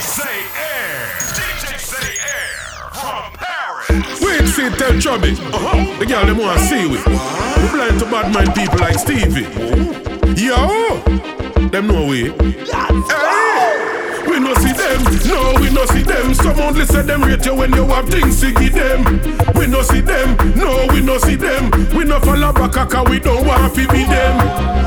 Say Air. DJ C-Air from Paris. Wait, see, tell Chubby. Uh-huh. The girl them want to see we. We blind to bad mind people like Stevie. Yo, them know we. Hey. Them, no, we no see them. Some only say them rate you when you have things to give them. We no see them, no, we no see them. We no follow back cause we don't want to be them.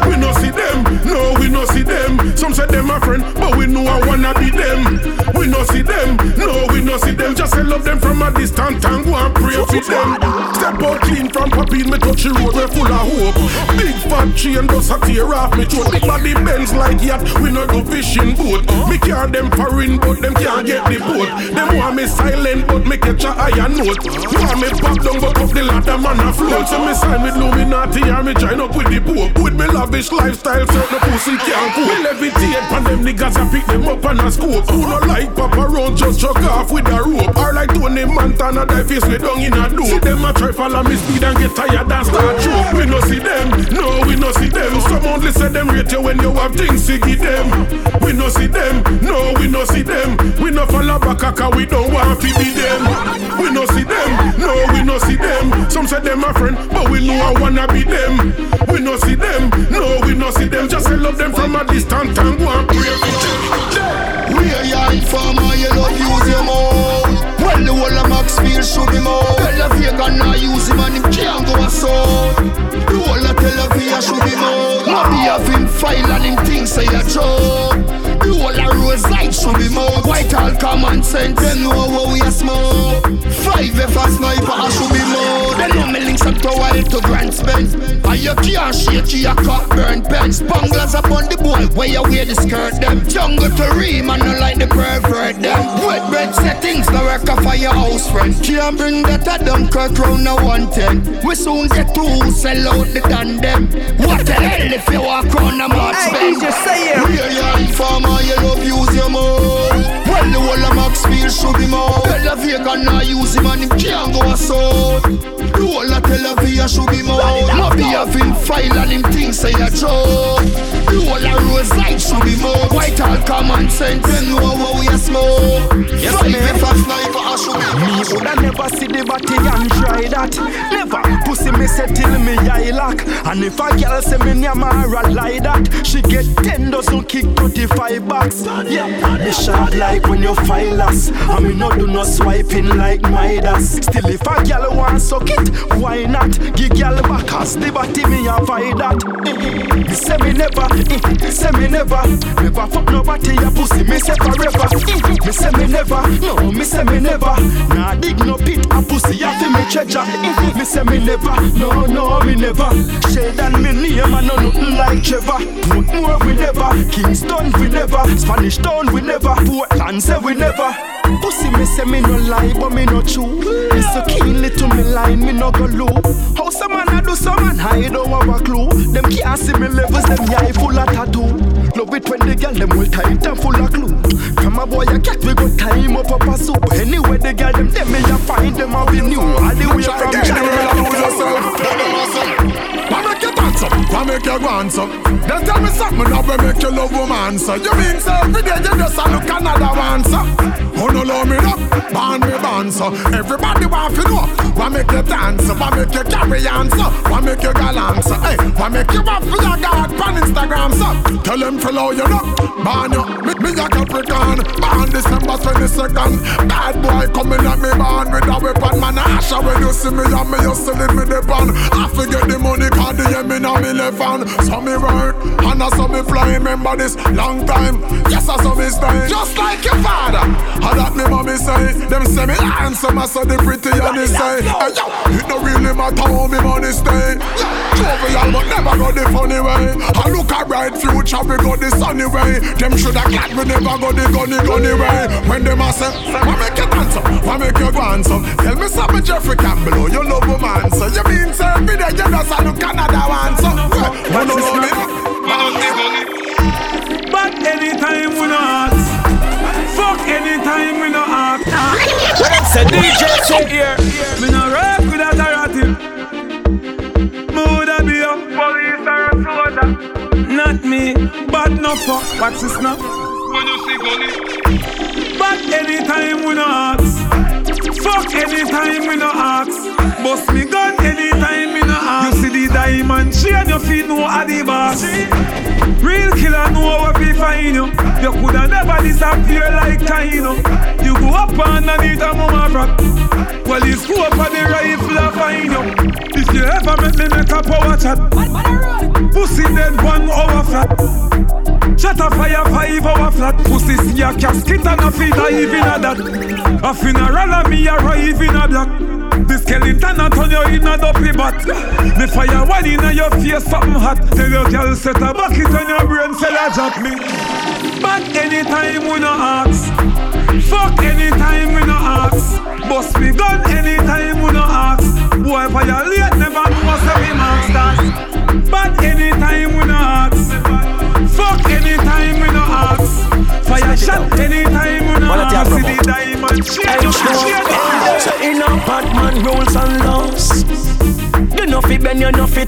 We no see them, no, we no see them. Some say them a friend, but we know I wanna be them. We no see them, no, we no see them. Just say love them from a distance and go and pray for them. Step out clean from poppy, me touch the road, we full of hope. Big fat chain does a tear off me throat. Big body bends like yacht, we no do fishing boat. Me care them foreign, but them can't get the boat. Them want me silent, but me catch a higher note. Want me pop down, but up the ladder man a float. So me sign with Illuminati and me join up with the Pope. With me lavish lifestyle, certain pussy can't cope. Me levitate on them niggas and pick them up on a scope. Who no like papa round, just chuck off with a rope. Or like Tony Montana, die face me down in a dope. See them a try follow me speed and get tired and start choke. We no see them, no, we no see them. Some only say them rate you when you have things to give them. We no see them, no, we no see them. We no follow back cause we don't want to be them. We no see them, no, we no see them. Some say them a friend, but we know I wanna be them. We no see them, no, we no see them. Just say love them from a distance and go and pray for them. We are young farmer, you love use your mouth. Well, the whole of Maxfield should be more. Tell the vegan not use him and him can't go assault. The whole of Tel Aviv should be more. No be having file and him things say a joke. The whole of Rosite should be more. White all common sense, them know what we are smoke. Five F a sniper, I should be more. They know me links to wild to Grand Spence. And you can't shake your cock burn pens. Bunglers upon the boy, where you wear the skirt them. Jungle to ream and not like the pervert them. Wet bread settings, no work a firehouse friend. Can't bring that a dumb kirk round a 110. We soon get to sell out the done them. What the hell if you walk round a march Hey, DJ, say it. Real young farmer, you love use your mouth. Well, the whole of Maxfield should be more. Tell a vegan not use him and him can't go assault. The whole of Tel Aviv should be more. No be having file and him things say a joke. Whole of Rosite should be more. White all common sense, them know what we a smoke. Yes, man. if a sniper, I should be Me woulda never see the body and try that. Never pussy me say till me eye lock. And if a girl say me near Mara like that, she get ten dozen kick thirty five bucks. Yeah, me sharp like when you file us. And me no do no swiping like Midas. Still if a girl want suck it, why not? Give girl back as the body me avoid that. Me say me never, eh, say me never, never fuck nobody a pussy. Me say forever. Eh, Me say me never, no, me say me never. Nah dig no pit a pussy a fi me treasure. Eh, Me say me never, no, no, me never. Shade and me name and no nothing like Trevor. More we never, Kingston we never, Spanish Town we never, Portland say we never. Pussy me say me no lie, but me no true. Me so keenly to me line, me no go low. How some man a do, some man hide, don't have a clue. Them can't see me levels, them eye full of tattoo. Love it when the girl them hold tight and full of clue. From a boy a cat we go time up up a soup. Anyway the girl them them me a find them a be new. All the way from general. You dance up? Then tell me something now we make you love woman so You mean so every day you just a look another one so Oh no love me up, born me born so Everybody want to know Why make you dance? Why make you carry on so? Why make you galant so? Hey, why make you up for your God on Instagram so? Tell them follow you up, born you Me, a Capricorn, born December 22nd Bad boy coming at me born with a weapon Man a Asha when you see me and me you still in me the pan I forget the money cause the year me now me left hand. So me work and I saw me fly Remember this? Long time. Yes I saw me stay Just like your father. How that me mommy say? Them say me handsome I saw the pretty and they say Hey yo It don't really matter how me money stay. Jovial but never go the funny way. I look a bright future we go the sunny way. Them shoulda glad we never go the gunny gunny way. When them a say Why make you dance up Why make you go on some Tell me something Jeffrey Campbell oh, You love a man so You mean say every day you just a look another one so Why no love me But anytime we no ask Fuck anytime we no ask Say DJ say here. Me no rock with a karate Me woulda be a police or a soldier. Not me, but no fuck. What's this now? When you see gully anytime we no ask. Fuck anytime we no ask. Bust me gun anytime we no ask. You see the diamond chain, you feel no the boss. Real killer know what we find you. You coulda never disappear like Kaino. You go up underneath a mama rock. Well, you scope on the rifle I find you. If you ever make me make a power chat, pussy dead one hour flat. Shut a fire five hour flat Pussy see a casket and a feet a even a that A funeral and me arrive in a black The skeleton a turn you in a dopey bat. The fire one in a your face something hot. Tell your girl set a bucket on your brain Say a jack me. But anytime we no ask Fuck anytime we no ask. Bust me gun anytime we no ask. Boy violate never know say we masters But anytime we no ask Fuck anytime we no ask. Fire shot anytime we no ask. See the diamond shake, shake. So in a Batman rules and laws. You know bend, you know fi.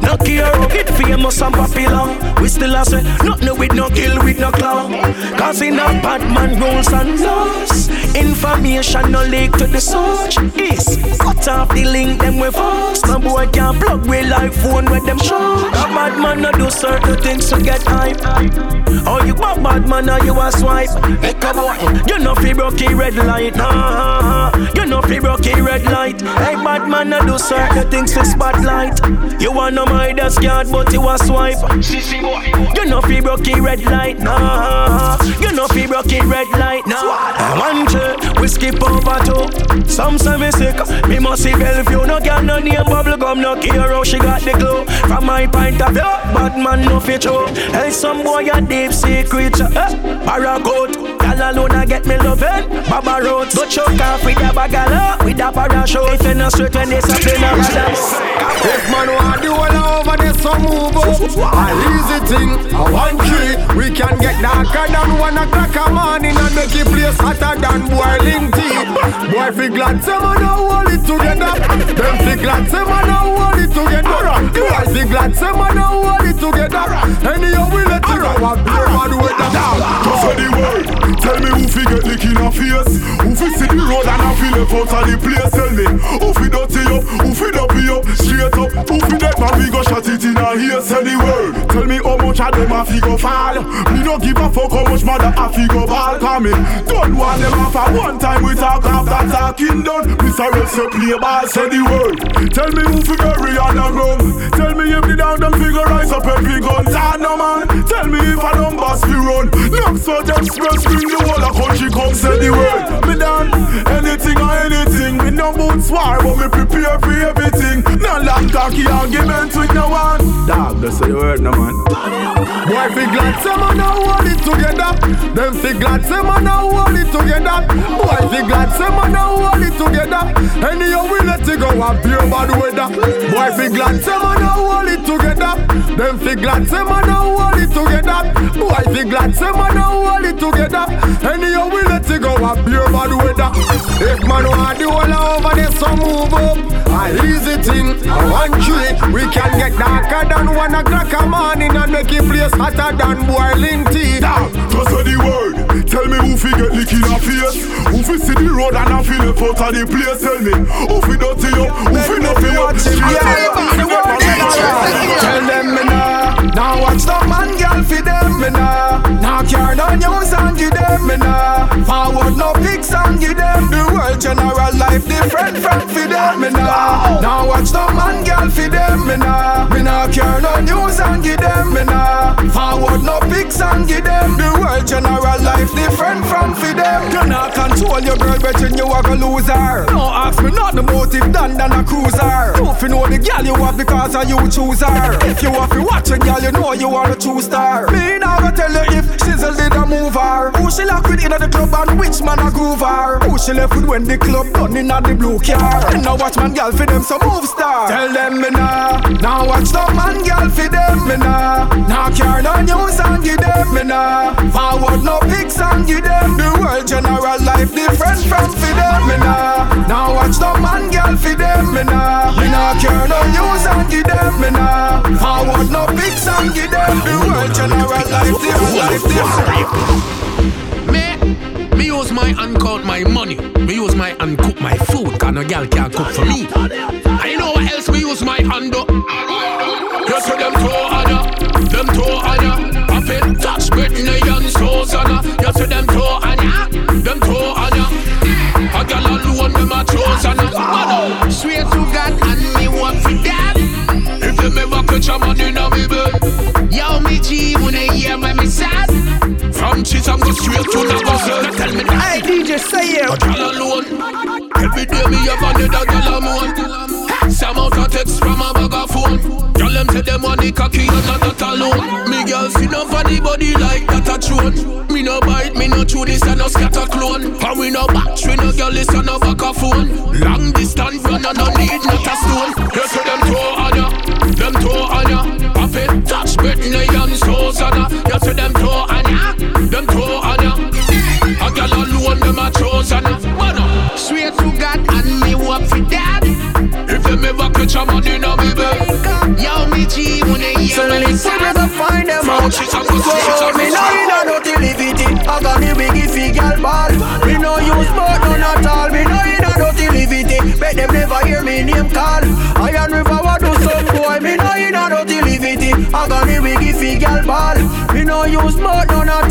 No care, get famous and popular. We still a say, nothing with no kill, with no clown. Cause in a bad man rules and laws. Information no leak to the search. Is cut off the link, them we force. No boy can plug we like phone with them show. A bad man no do certain things to get hype. Oh, you a bad man or you a swipe? Make a boy, you know fi broke red light. Nah, you know fi broke red light. Hey, bad man no do certain things to spotlight. You want no my desk card, but you a swipe. You know fi broke red light, nah. You know fi broke red light, nah. One two, we skip over two. Some say me sick, me must see Bellevue. No girl, no name, bubble gum, no care how she got the glow. From my point of view, bad man no show. Hey, some boy a deep sea creature, eh? Paragoat. Girl alone I get me loving Baba Rhodes Go choke off with a bagala With a parachute If you not straight when they in a radar If man want the whole over there some move up A easy thing, a We can get darker than one o'clock a morning And make it place hotter than boiling tea. Boy fi glad say man a hold it together. Them fi glad say man a hold together. Boy fi glad say man a hold it together. Anyhow we let it go A beer man with the down Just say the word Tell me who fi get lick in a face. Who fi see the road and a fi left out of the place? Tell me. Who fi dirty up, who fi dopey up? Straight up, who fi dead man? We go shot it in a ear Tell the world, tell me how much of them a fi go fall. Me no give a fuck how much mother a fi go ball. Me. Don't want them off at one time we talk after talking done. Mr. Rex you play ball, say the word. Tell me who fi bury on the ground Tell me if the down them figure rise up every gun Nah no man, tell me if I don't bust run Look so just press ring the whole of country come say the word. Me done anything or anything. Me no boots war, but me prepare for everything. No long talky argument with no one. Dog, that's the word, no man. Boy, fi glad say man a hold it together. Them fi glad say man a hold it together. Boy, fi glad say man a hold it together. Anyhow we let it go a pure bad weather. Boy, fi glad say man a hold it together. Them fi glad say man a hold it together. Boy, fi glad say man a hold it together. Anyhow we let it go a pure bad weather. If man want the whole over there, so move up. A easy thing, a one tree. We can get darker than one o'clock a morning and make it place hotter than boiling tea. Just say the word. Tell me who fi get lick in a face. Who fi see the road and a fi left out of the place Tell me. Who fi dirty up, who fi not fi up, Tell them me nah. Now watch the man girl fi them me nah. Now care no news and give them me nah. Forward no pics and give them World general life different from fi them me nah. Now watch the man girl fi them me nah. Me nah care no news and give them me nah. Forward no pics and give them. The world general life different from fi them. You nah control your girl but you a go lose her. No ask me not the motive done than a cruiser. If You know the girl you have because of you choose her. If you have to watch a girl you know you are a true star. Me nah go tell you if did a move her Who she lock with in the club and which man a groove her? Who she left with when the club done in the blue car. And now watch man girl fi them some move star. Tell them me nah. Now watch the man girl fi them me nah. Now care no news and give them me nah. Forward no pics and give them The world general life. Different from fi them me nah. Now watch the man girl fi them me nah. Me nah care no news and give them me nah. Forward no pics and give them The world general life. Different life different Me, me use my count my money. Me my cook my food, cause no girl can't cook for me. I know what else me use my hand do. You see them two on ya, them two on ya. I feel touch Britney and Susanna. You see them two on ya, them two on ya. A girl alone, them a chosen. Man, Swear to God and me want for that. if them ever catch a man in a me And go straight to Navajo. Now tell me that. Hey, DJ, say A it. girl alone. Every day me have another girl a moan. Some out a text from a bag of phone. Girl them say them want the cocky and not that alone. Me girl see no funny body like that a throne. Me no bite, me no chew this and no scatter clone. And we no batch, we no girl this and no back a phone. Long distance run and no need not a find them From out. cheese and go So me know you know dirty livity. I got the wiggy fi girl ball. Me no use but none at all. Me know you know dirty livity. Bet them never hear me name call. Iron River what do some boy. Me know you know dirty livity. I got the wiggy fi girl ball. Me no use but none at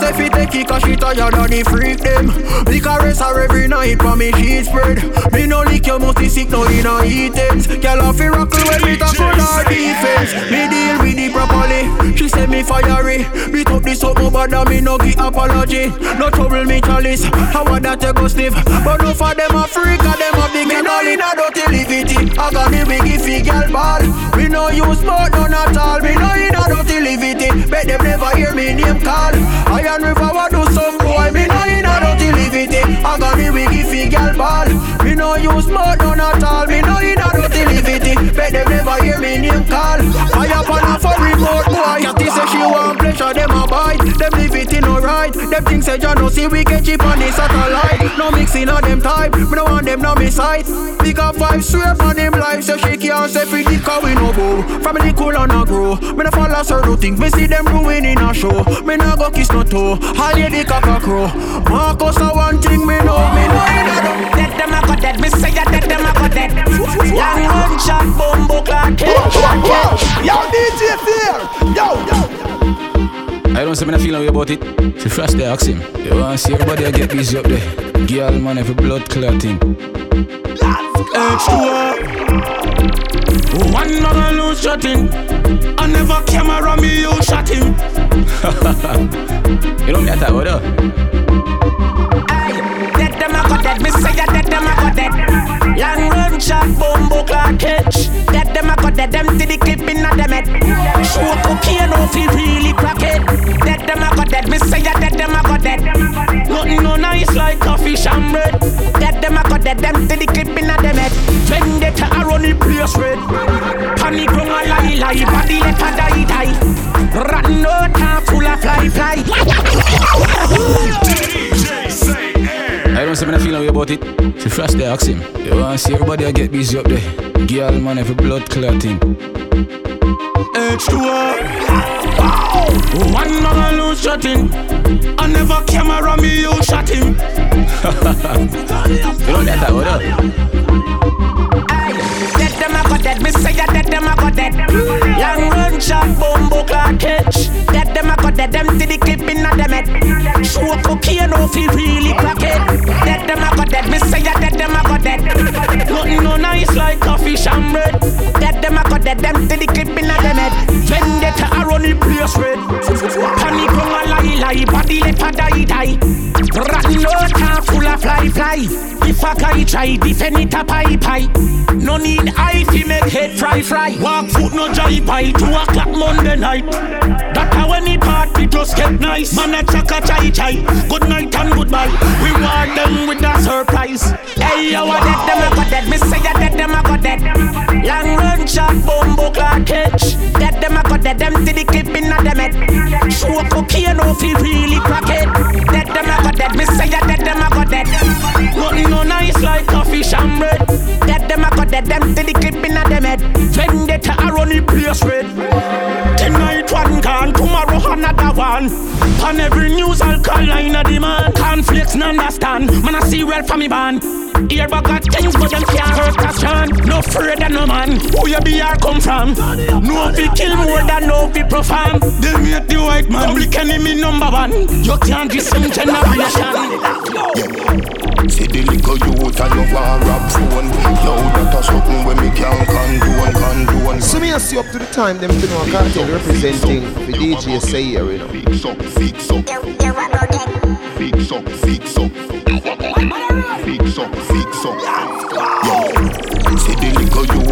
say fi take it 'cause she tired of the freak them. We caress her every night for me she spread. Me no lick you must be sick no in a eatings. Girl a fi rockle when me talk on her defense. Me deal with it properly. She say me fiery. Beat up this up no bother me no give apology. No trouble me chalice. How about that you go stiff? But no for them a freak and them a big Me no in a dirty livity. I got the biggie fi girl ball. No use but none at all. Me no in a dirty livity. Bet them never hear me name call. Iron River what do some boy? Me no in a dirty livity. I got the biggie fi ball. Me no use but none at all. Me no in a dirty livity. Bet them never hear me name call. Fire upon a for remote boy. Catty say she want pleasure, them a bite. Them live it in alright. Them things say you no see we get cheap on the satellite. No mixing on them type. Me no want them no me sight. Pick up five straight on them life. So she can't say free dick cause we no go. Family cool and a grow. Me no follow her do think. Me see them ruin in a show. Me no go kiss no toe. All the cock a crow. Marcus a one thing me know. Me know in a do. Dead them a go dead, me say ya dead them a go dead. Long run shot, bumbo clock, Yo, DJ Fear. Yo, yo. I don't say me not feel no way about it. She flash there, ask him. You wanna see everybody I get busy up there. Girl, man, every blood clotting. H2O. One man lose shot him. I never camera me, you shot him. You know me at what up? Dead them a go dead, me say ya dead them a go dead. Long run shot, bumbo clock, catch. Dead them a go dead, them to the clip in a them head. Show cocaine off, he really crack it. Dead them a go dead, me say ya dead them a go dead. Nothing no nice like coffee sham bread. Dead them a go dead, them to the clip in a them head. Vendetta a run the place red. Panic run a lie lie, body let a die die. Rotten no time full of fly fly. DJ say air. I don't say me feel no way about it. She flash there, ask him. You wanna see everybody I get busy up there. Girl, man, every blood clotting. H2O. One man lose shot him. I never camera me, you shot him. You know me at what up? Dead, me say ya dead them a go dead. Long run shot, bumbo clock, catch. Dead them a go dead, them to the clip in a them head. Show cocaine off, he really crack it. Dead them a go dead, me say ya dead them a go dead. Nothing no nice like coffee sham bread. Dead them a go dead, them to the clip in a them head. Fly. If a guy try defend it a pie pie. No need eye fi make head fry fry. Walk foot no jive by two o'clock Monday night. That a when the party just get nice. Man a chaka chai chai. Good night and goodbye. We want them with a surprise. Hey, yo, a dead them a go dead, me say ya dead them a go dead. Long run shot, bumbo clock, catch. Dead them a go dead, them to the clip in a them head. Show cocaine off, he really crack it. Dead them a go dead, me say dead them a go dead. Nothing no nice like coffee sham bread. Dead them a go dead, them to the clip in a them head. Vendetta a run the place red. Nine one. On every news, I'll call alkaline a demand. Conflicts, no understand. Man, I see well from me band. Here got things, but them can't hurt a strand. No afraid of no man. Who you be or come from? No fi kill more than no fi perform. They make the white man public enemy number one. You can't some generation. See the little youth and you want rap phone Yo, that a something when me can condone, condone. So me I see up to the time them to know Cartel representing the DJ say here, you know. Fix up, fix up. Fix up, fix up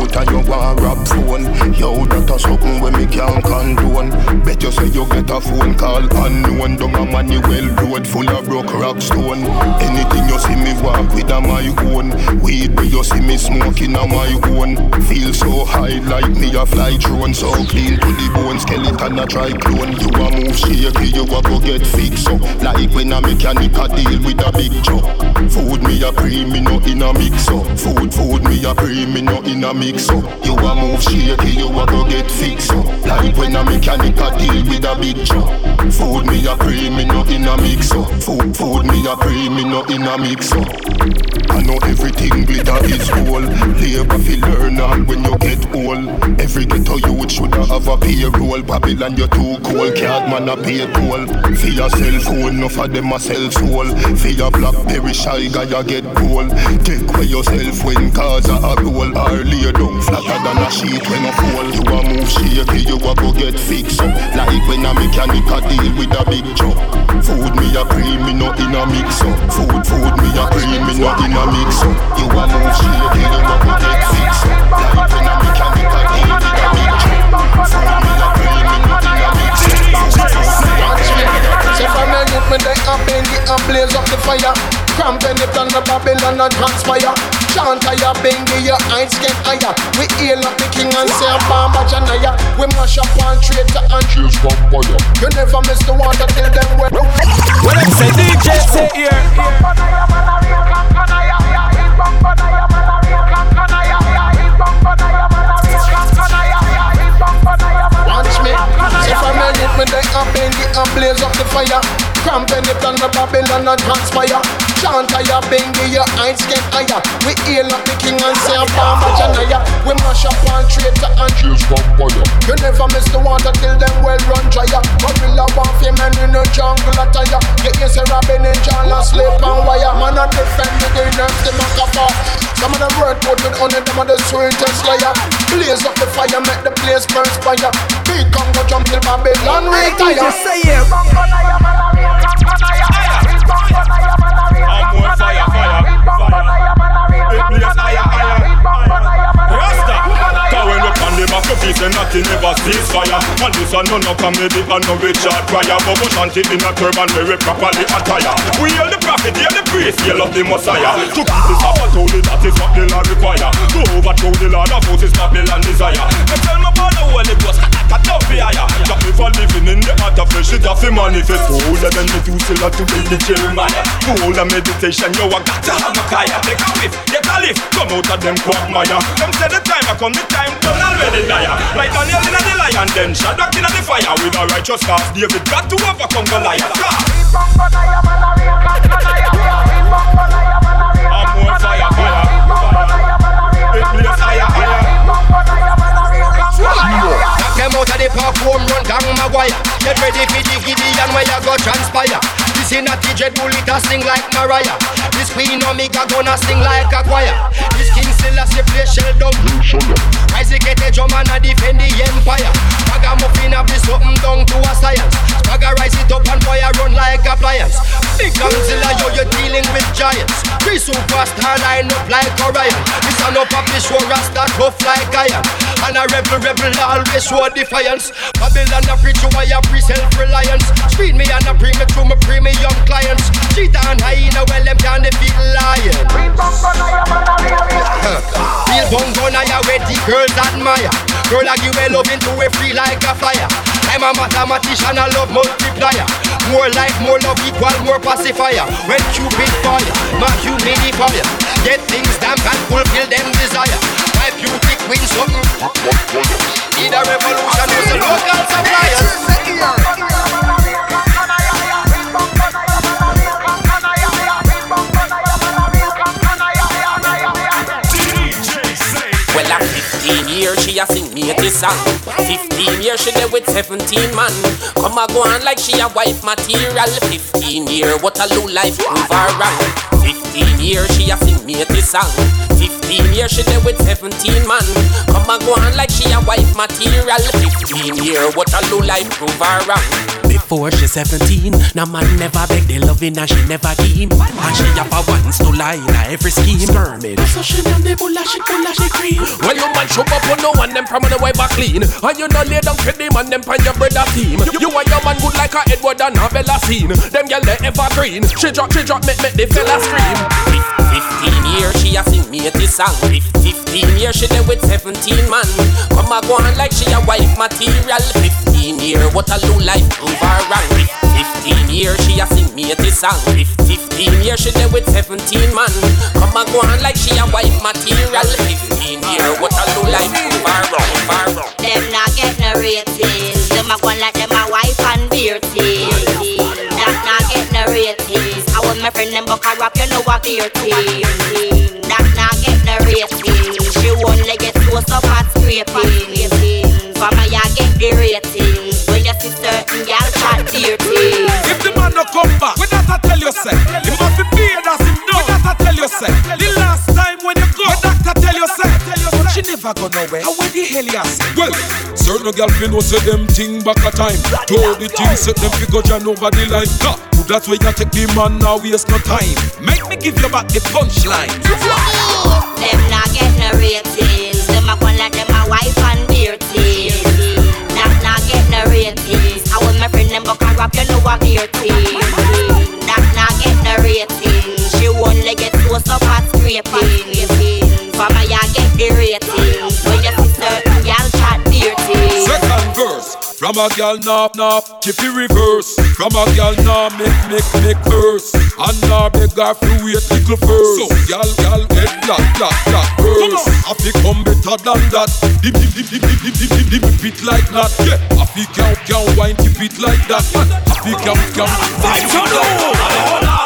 youth and you want rap phone Yo, that a something when me can't condone. Bet you say you get a phone call unknown. Down a Manuel road full of broke rock stone. Anything you see me walk with a my own. Weed where you see me smoking a my own. Feel so high like me a fly drone. So clean to the bone skeleton a try clone. You a move shaky you a go get fixed up. Like when a mechanic a deal with a big truck. Food me a pre me no in a mix up. Food food me a pre me no in a mix up You a move shaky you a go get fixed up Like when a mechanic a deal with a big truck Food me a pre me no in a mix up Food food me a pre me no in a mix up I know everything glitter is gold Labor fi learn all when you get old. Every ghetto youth shoulda have a payroll. Babylon you too cold. Can't man a pay toll. For your cell phone enough of them a sell soul For your blackberry shy guy you get cold. Take away yourself when cars are a roll. Or lay down flatter than a sheet when a fall You a move shaky you a go get fixed up. Like when a mechanic a deal with a big truck Food me a pre me no in a mix up. Food food me a pre me no in a mix up. You a move shaky you a go get fixed up. Like when a mechanic a deal with a big truck Food me a pre me no in a mix up. Food food me a pre me no in a Say from the youth, me they up in the and blaze up the fire. Cramp in the plan of Babylon and transpire. Chant higher, bengi, your eyes get higher. We hail up the king and say, Bamba Janaya. We mash up one traitor and choose vampire. You never miss the one that tell them where. When I say DJ, say here. Me they up in the and blaze up the fire. Cramp in the plan of Babylon and transpire. Chant higher, bengi, your eyes get higher. We hail up the king and say, Bamba Janaya. We mash up one traitor and choose vampire. You never miss the water till them well run dryer. Gorilla warfare man in a jungle attire. You say Robin and John and slip and wire. Man a defend the day nerf the macapa. Some of them word put with on it, them are the sweetest liar. Blaze up the fire, make the place burn fire. Big Congo jump till Babylon retire. say here. When of this nothing never cease fire And this a none of comedy and no Richard Pryor But we shanty in a turban very properly attire. We hear the prophet, hear the priest, hear of the Messiah. To keep this up and holy, that is what the Lord require To overthrow the Lord of is Babylon desire. And tell me about the Holy Ghost, don't be higher Just me for living in the heart of flesh, it have to manifest. Hold them and do still to read the Jeremiah a meditation, yo I got to have a kaya Take a whiff, get a lift, come out of them quagmire. Them say the time I come, the time done already dire Like Daniel in the lion, then Shadrach in the fire With a righteous cause, David got to overcome Goliath I'm on park, home run, gang Maguire. Get ready for the Gideon where you go transpire. This is not the dread bullet, a sing like Mariah. This Queen Omega gonna sing like a choir. This Selassie play shell down. Rise get a drum and a defend the empire. Ragamuffin have this something down to a science. Swagger rise it up and I run like appliance. Big Godzilla, yo, you're dealing with giants. Three superstar line up like Orion. This a no puppy show, Rasta tough like iron. And a rebel, rebel always show defiance. Babylon a preach why I pre self-reliance. Speed me and a pre me through my premium clients. Cheetah girls admire. Girl I give a loving to a free like a flyer. I'm a mathematician, I love multiplier. More life, more love equal, more pacifier. When Cupid fire, my humidifier. Get things damp and fulfill them desire. My beauty queen something. Need a revolution, use the local suppliers. Me this song. 15 years she there with 17 man. Come a go on like she a wife material. 15 year, what a low life prove her wrong. 15 years she a sing me this song. 15 years she there with 17 man. Come a go on like she a wife material. 15 year, what a low life prove her. Before she 17, Now man never beg the loving and she never give. And she have a once to lie in every scheme. Spermid. So she name the bulla, she bulla, she cream. When you man show up on no one, them from the way back clean. And you no lay down them and them pan your brother team. You and your man good like a Edward and a Bella scene. Them gyal they evergreen. She drop, she drop, make, make the fella scream. 15 years she a sing me this song. 15 years she there with 17 man. Come a go on like she a wife material. 15 year, what a low life prove her wrong. 15 years she a sing me this song. 15 years she there with 17 man. Come a go on like she a wife material. 15 year, what a low life prove her wrong. Her wrong. Them not get no ratings. Them a go like them a wife and beardy. That not get no ratings. I want my friend them buck a rap, you know a beardy. That not get no ratings. She only get close up at scraping. From a ya get the ratings. When you see certain gal chat dirty. If the man no come back, when that I tell you say, he must be paid as him know. When that I tell you say, the last time when you go, when doctor tell you say, but she never go nowhere. How where the hell you say? Well, certain girl fi know say them thing back a time. Do the thing set them fi go jam over the line. Ha! That's why you take the man now waste no time. Make me give you back the punchline. Them not get no ratings. Them a go like them a wife and them go can grab your lower beauty. That not get no rating. She only get close up at scraping. For me, I get the rating. From a knock knock, keep it reverse. From a gal nah make make make verse. And nah beg her wait little first. So gal gal get black black black verse. I fi come better than that. Dip dip dip dip dip dip dip dip dip it like that. Yeah, I fi can can wine keep it like that. I fi can can. Vibes on l'eau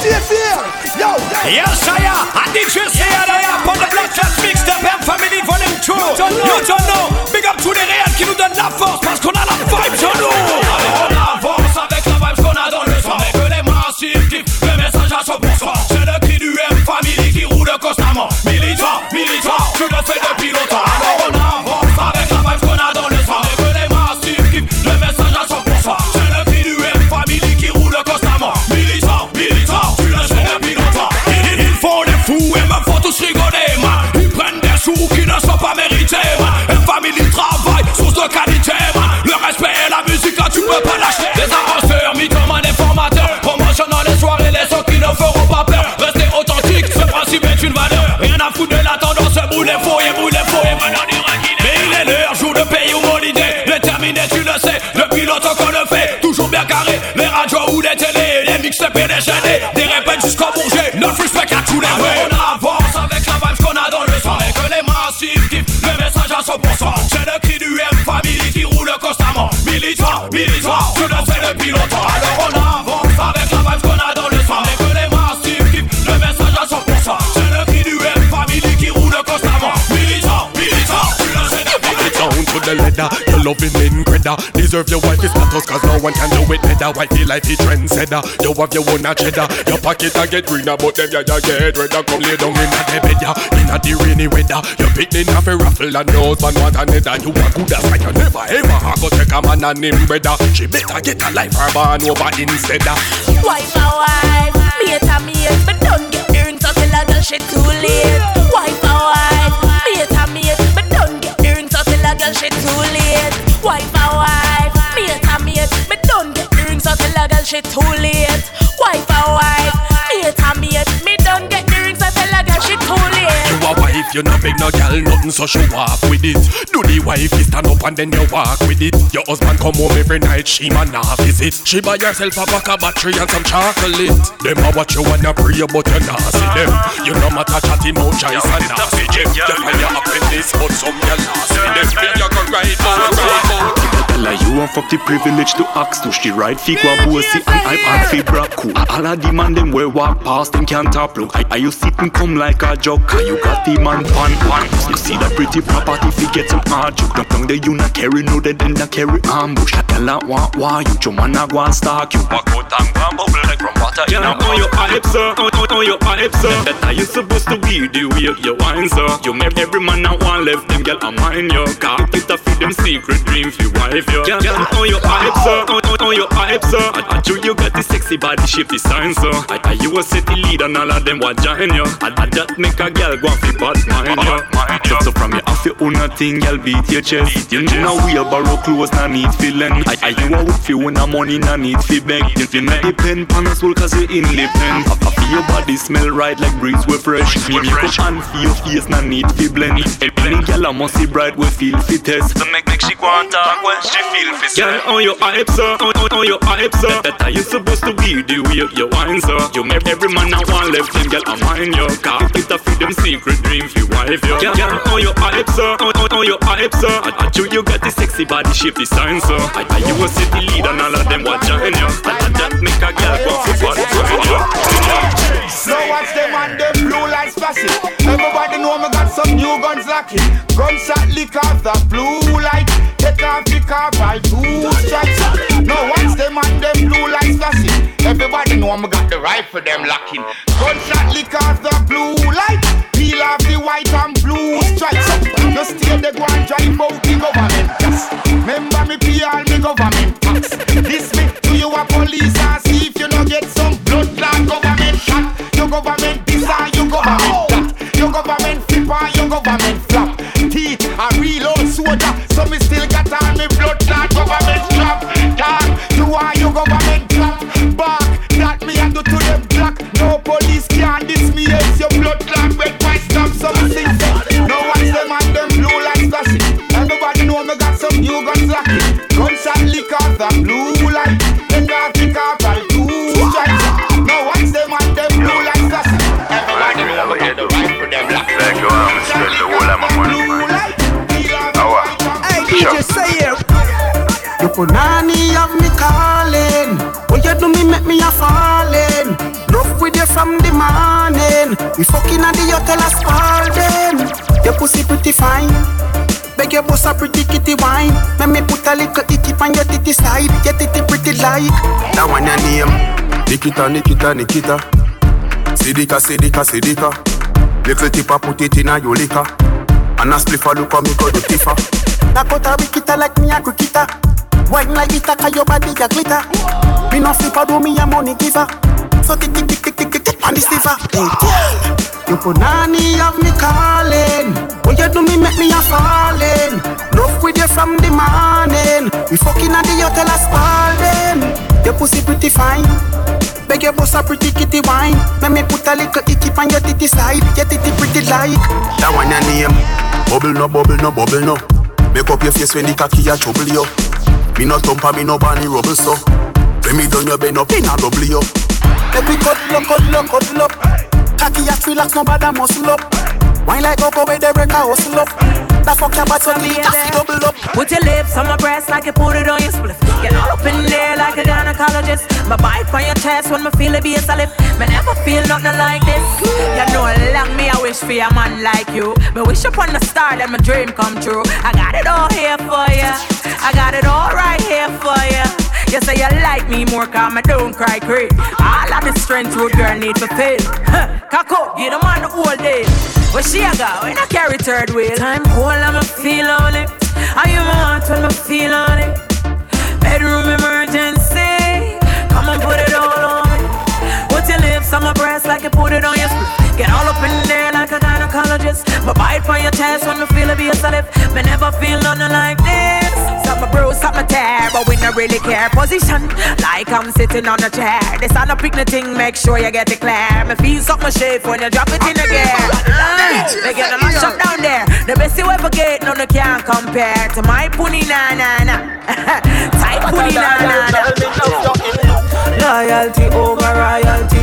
100% Yo! Yo, Yes, I am. And DJ say I am on the Black Chat Mixtape M Family Volume 2. You don't know. Big up tous les réels qui nous donnent la force parce qu'on a la vibe nous. Alors on avance avec la vibe qu'on a dans le sang. Que les massifs kiffent le message à 100%. C'est le cri du M Family qui roule constamment. Militant, carré, les radios ou les télés, les mixtapes et les chaînés. Des répètes jusqu'au bourget, neuf respect à tous les vrais. On avance avec la vibe qu'on a dans le sang. Et que les massifs kiffent le message à 100%. C'est le cri du M Family qui roule constamment. Militant, militant, tu le sais depuis longtemps. Alors on avance avec la vibe qu'on a to leather. Your loving incredible. Deserve your wife's status, cause no one can do it better. Wifey like the trendsetter. You have your own a cheddar. Your pocket a get greener, but them ya ya get redder. Come lay down in the bed ya. In the rainy weather. Your picnic have a raffle and nose man want another. You a good as like you never ever have go take a man and him brother. She better get a life her born over instead. Wife a wife, mate a mate, but don't get earned until a girl she too late. Wife a wife, girl she too late. Wife a wife, mate a mate, but don't get earned until a girl she too late. Wife a wife, mate a mate, me If you not beg no gal nothing, so she walk with it. Do the wife you stand up and then you walk with it. Your husband come home every night, she man not visit. She buy herself a pack of battery and some chocolate. Them a watch you wanna pray, but you not see them. You no matter chatty mouth, choice and not see them. You find your happiness, but some you lost see them. You go right, right, right. Tell her you want fuck the privilege to ask to she ride fi kwa bossy and I pan fi braku All of the man them where walk past them can't top look I, I you sitting come like a joke you got the man pan pan You see that pretty property fi get some hard joke. Not long there you not carry no dead then not carry ambush. I tell her want why you your man a go and stalk you? Walk out and go and bubble like from water in a on your hype sir, on, on, on your hype sir. That are you supposed to be the way you wine sir. You make every man a want left them girl a mind you Cause it a feed them secret dream fi wife you Girl, on your hype sir, on, on, on your hype sir. I, I you you got the sexy body shape the sign sir. I, I you a city leader and all of them want join you I, I that make a girl go and fi bad mind you so, so from your off your own a thing girl beat your chest. You know we a borrow clothes nah need feeling. I, I you a whip fi when a money nah need fi beg. You, you not depend pan us cause you independent I, I feel your body smell right like breeze we fresh. Me make up and feel your face nah need fi blend. Any girl a must see bright we feel fi test. Make make she go and talk when she feel fi Girl on your hype sir, on, on, on your hype sir. That are you supposed to be the way you wine sir. You make every man a want left them girl a mind you. Cause it a feed them secret dream fi wife you Girl, girl on your hype sir, on, on, your hype sir I, I you got the sexy body shape the sign sir I, I you a city lead and all of them want join you I, I that make a girl go for body join you Now watch them on them blue lights flashing. Everybody know me got some new guns locking. Gunshot lick off the blue light. Take off the car by two stripes. Now watch them on them blue lights flashing. Everybody know me got the rifle them locking. Gunshot lick off the blue light. Police and see if you no get some blood clot government shot. Your government this and your government that. Your government flip and your government Nanny of me calling. What you do me make me a falling. Rough with you from the morning. We fucking at the hotel a Spalding. Your pussy pretty fine. Beg your boss a pretty kitty wine. Make me put a little icky on your titty side. Your titty pretty like. That one your name. Nikita, Nikita, Nikita. Sidika, Sidika, Sidika. Little tipper put it in a your liquor. And a spliff a look on me go the tiffer. Dakota Rikita like me a cricketa. Wine like it cause your body a glitter. Me no flipper do me a money giver. So tick tick tick tick tick tick tick on the stiffer. Hey girl, you nanny of me calling. What you do me make me a falling. Love with you from the morning. We fucking at the hotel a Spalding. Your pussy pretty fine. Beg your boss a pretty kitty wine. Make me put a little icky on your titty side. Your titty pretty like. That one your name. Bubble no, bubble no, bubble no. Make up your face when the cocky a trouble you. Me no thumper, me no bunny rubble so. When me done your bend up, in a double you. Make we cuddle up, cuddle up, cuddle up. Cocky a relax, no bother muscle up. Wine like go where they break a hustle up. That fuck your so the coffee double up. Put your lips on my breast like you put it on your split. Get all up in there like a gynecologist. My bite on your chest when me feel the bass a. Me never feel nothing like this. You know long me I wish for a man like you. Me wish upon the star that my dream come true. I got it all here for ya. I got it all right here for ya. You say you like me more cause me don't cry great. All of the strength road girl need to pay. Huh. Kako, get them on the whole day. Where she a go? When I carry third wheel. Time cold, I'ma feel on it. Are you my heart when I feel on it? Bedroom emergency. Come and put it all on me. Put your lips on my breast like you put it on your split. Get all up in there like a gynecologist. But bite on your chest when me feel a bass a. Me never feel nothing like this. So Some bruise, some tear, but we not really care. Position like I'm sitting on a chair. This no pick the thing, make sure you get it clear. Me feel something shape when you drop it in the gear. They get the mash up down there. The best you ever get, none you can compare to my pony na na na. Tight pony na na na. Loyalty over royalty,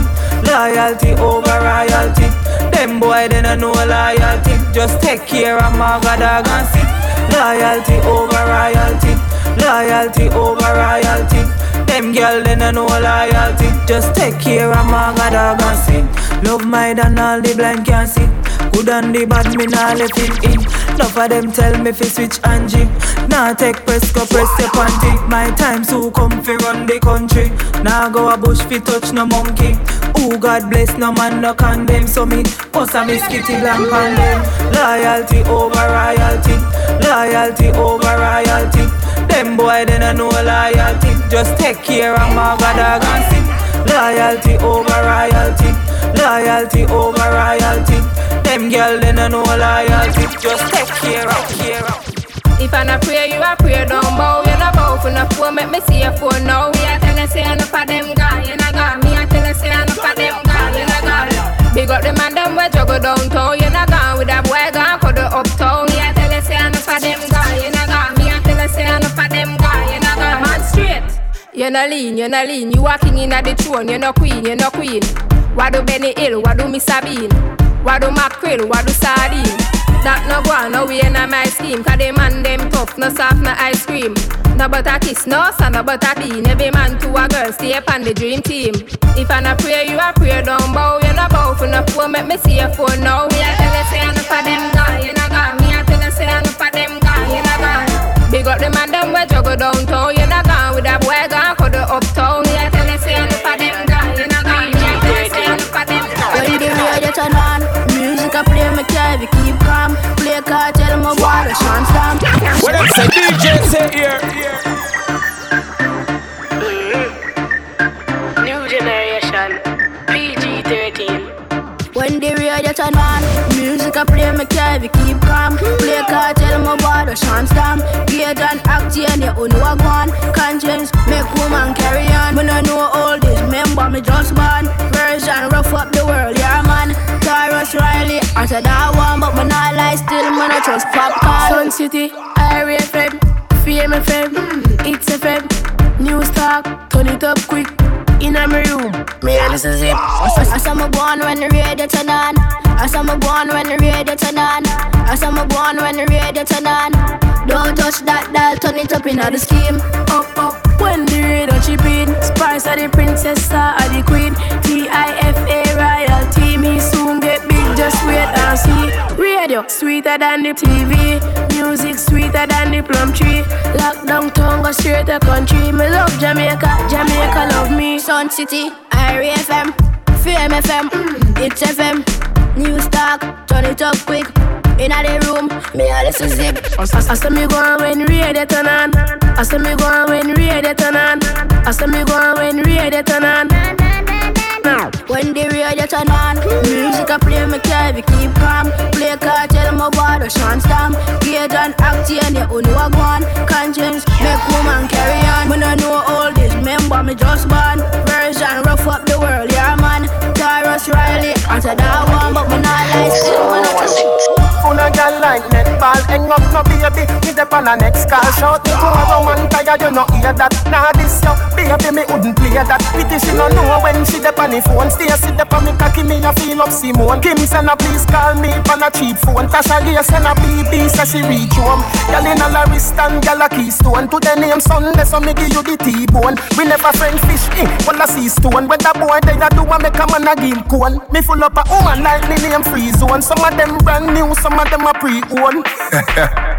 loyalty over royalty. Them boy they no know loyalty. Just take care of my god and see. Loyalty over royalty, loyalty over royalty. Them girl they no know loyalty. Just take care of my dog and see. Love my than all the blind can see. Good and the bad, me nah let it in. Enough of them tell me fi switch Angie. Nah take press go press your panty. My time so come fi run the country. Nah go a bush fi touch no monkey. Who God bless no man no condemn. So me bust a me skitty blank on them. Loyalty over royalty. Loyalty over royalty. Them boy they no know loyalty. Just take care of my dog and see. Loyalty over royalty. Loyalty over royalty. Them girl they no know loyalty. Just take care of, care of. If I not pray, you a pray, don't bow. You not bow for no phone, make me see your phone now. Me a tell you say enough of them guy, you not got. Me a tell you say enough of them guy, you not got. Big up the man them we juggle downtown, you not gone with that boy gone for the uptown. Me a tell you say enough of them guy, you not got. Me a tell you say enough of them guy, you not got. Man straight. You no lean, you no lean. You walking in at the throne, you no queen, you no queen. What do Benny Hill, what do Miss Sabine? What do mackerel, what do sardine? That no go on, no way in my scheme. Cause the man them tough, no soft, no ice cream. No butter kiss, no son, no butter bean. Every man to a girl, stay up on the dream team. If I not pray, you a pray, don't bow. You no bow for no phone, make me see your phone now. Me a tell you say I know for them guy, you know got. Me a tell you say I know for them guy, you know got. Big up the man them we juggle downtown, you know gone with that boy gone for the uptown. Cartel, my boy, the chance down. What them say DJ say here? New generation, PG 13. When the radio turn on, music I play, me carry keep calm. Play cartel, my boy, the chance down. And act, and you own what one. Conscience, make woman carry on. When I know all this, remember me just born. Version, rough up the world, yeah man. Tarrus Riley, I said that I trust popcorn. Sun City, Irie FM, Fame FM, It's FM, News Talk, turn it up quick. In my room, me and this is it. I saw me born when the radio turn on. I saw me born when the radio turn on. I saw me born when the radio turn on. Don't touch that dial, turn it up in the scheme. Up, up, when the radio chip in. Spice of the princess, star of the queen. T-I-F-A Radio, sweeter than the TV. Music sweeter than the plum tree. Lockdown tongue, go straight to country. Me love Jamaica, Jamaica love me. Sun City, Irie FM, Fame FM, It's FM, News Talk, turn it up quick. Inna the room, me a listen zip. I say me go on when radio turn on. I say me go on when radio turn on. I say me go on when radio turn on. When the radio turn on, music I play me carry keep calm. Play cartel, my the chance down. Gauge and act, and you own what one. Conscience, make woman carry on. When I know all this, remember me just born. Version, rough up the world, yeah man. Tarrus Riley, said that one, but me not like still, I Full of girl like netball. Hang up no baby, me dep on a next call. Shout me to a woman tired, you no hear that. Nah this yo, baby me wouldn't play that. Pity she no know when she dep on the phone. Stay sit dep on me cocky, me a feel up Simone Kim send a please call me on a cheap phone. Tasha Gay send a BB, say she reach home. Girl in a wrist and girl a keystone. To the name Sunday, so me give you the T-bone. We never friend fish, eh, well a sea stone. When the boy they a do a make a man a gill cone Me full up a woman like me name free zone. Some of them brand new, some of them a pre-owned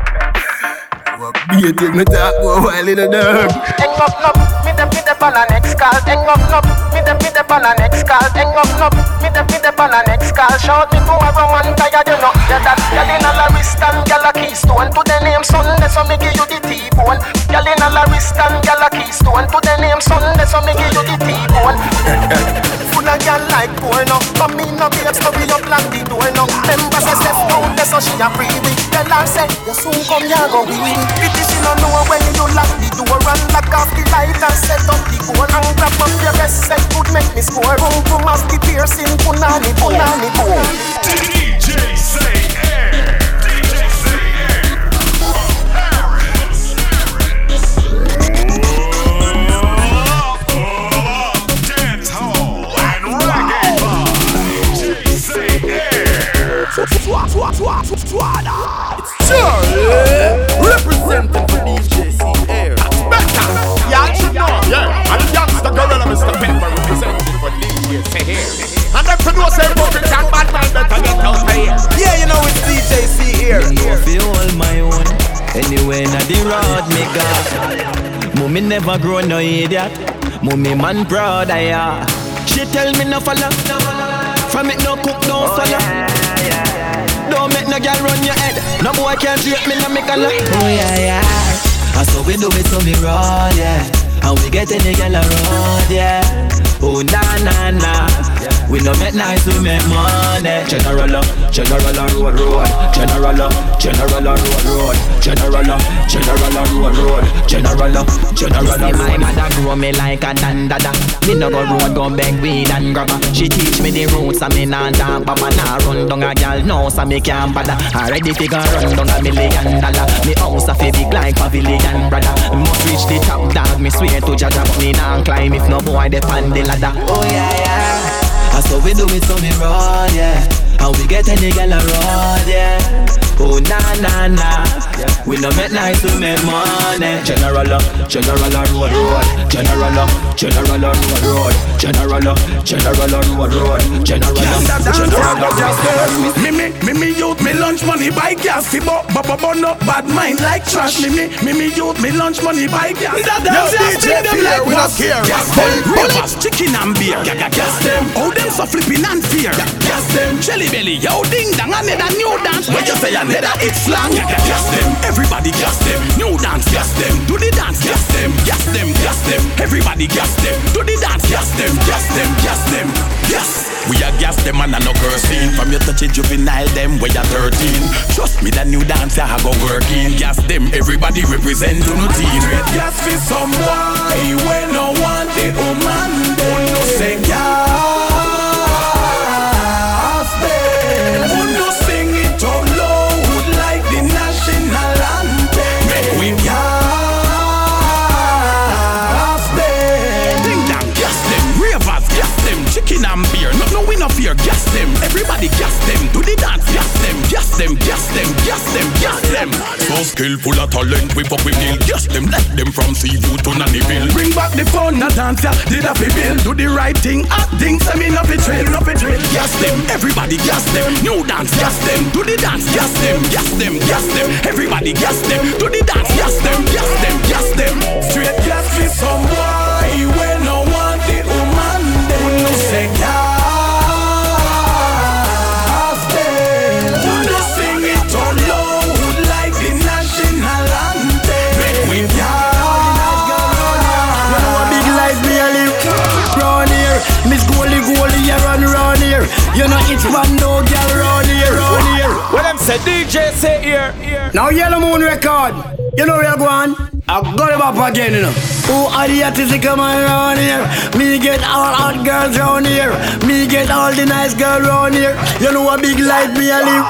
Be it me talk go while in the dark. Hang up, up, me the me the on a next call. Hang up, up, me the me the on a next call. Hang up, up, me the me the on a next call. Shout me to a woman tired, you know. Yeah, that girl in a la wrist and girl a keystone. To the name Sunday, so me give you the T-bone. Girl in a la wrist and girl a keystone. To the name Sunday, so me give you the T-bone. Full of girl like porno. Come in no babes, so we up long the door no. Remember say Steph down there, so she a free with. Then tell her say, you soon come here go win. It is you don't know when you lock the door and lock off the light and set up the goal and grab up your best set could make me score. Boom boom off the piercing, punani punani boom. DJ Say Air. DJ Say Air. Dance hall and reggae vibes. DJ Say Air. Charlie representing for DJ C Air. Better, y'all should know. Yeah, and the youngster gorilla Mr. Pepper representing for DJ C Air. And them for no say bucket and bad man better get out of here. Yeah, you know it's DJ C Air. Me know fi hold my own. Anyway, na the road me go. Mummy never grow no idiot. Mummy man proud I ya. She tell me no follow. From it no cook no swallow. Don't make no girl run your head. No boy can't treat me no make a lot. Oh yeah yeah. And so we do it so me run yeah. And we get any girl around yeah. Oh na na na. We no make nice, we make money. General, general road road. General, general road road. General, general road road. General, general road. My mother grow me like a dandada. Me no go road go beg weed and grabber. She teach me the roots and me nah talk baba. Nah run down a gal no so me can't bother. Already figure run down a million dollar. Me house a fi big like pavilion brother. Must reach the top dog. Me swear to Jaja but me nah climb if no boy dey on the ladder. Oh yeah yeah. And so we do it so me run, yeah. And we get any girl around, yeah Oh na na na We no make nice, we make money General, uh, general road road General, uh, general road road General, uh, general road road General, general road Me me me me youth me lunch money buy gas fi bo bo bo burn up bad mind like trash. Me me me me youth me lunch money buy gas. That dance DJ like we not care. Gas them ravers, chicken and beer. Ga- ga- Gas them. How them so flipping and fear. Gas them. Jelly belly, yo ding dang another new dance. When you say another it's slang. Ga- ga- Gas them. Everybody gas them. New dance gas them. Do the dance gas them. Gas them. Gas them. Everybody gas them. Do the dance gas them. Gas them. Gas them. Yes. We are gas them and I no cursing From your touch it juvenile them where you're 13 Trust me the new dance I go working Gas them everybody represent to no team gas for some boy We no want the oh, woman Who no say gas Beer No no we no fear gas them Everybody gas them Do the dance gas them Gas them gas them gas them gas them So skillful of talent we fuck with bill Gas them let them from seafood to nannyville Bring back the phone na dance ya Did a bill Do the right thing Acting say me no fi trail No trail Gas them Everybody gas them New dance gas them Do the dance gas them Gas them gas them Everybody gas them Do the dance gas them Gas them gas them Straight gas fi some boy You know it's man no girl round here, round here. Well, them say DJ say here. Now Yellow Moon record. You know where I go on? I got it up again, you know. Who are the artists come around here? Me get all hot girls round here. Me get all the nice girls round here. You know a big life me a live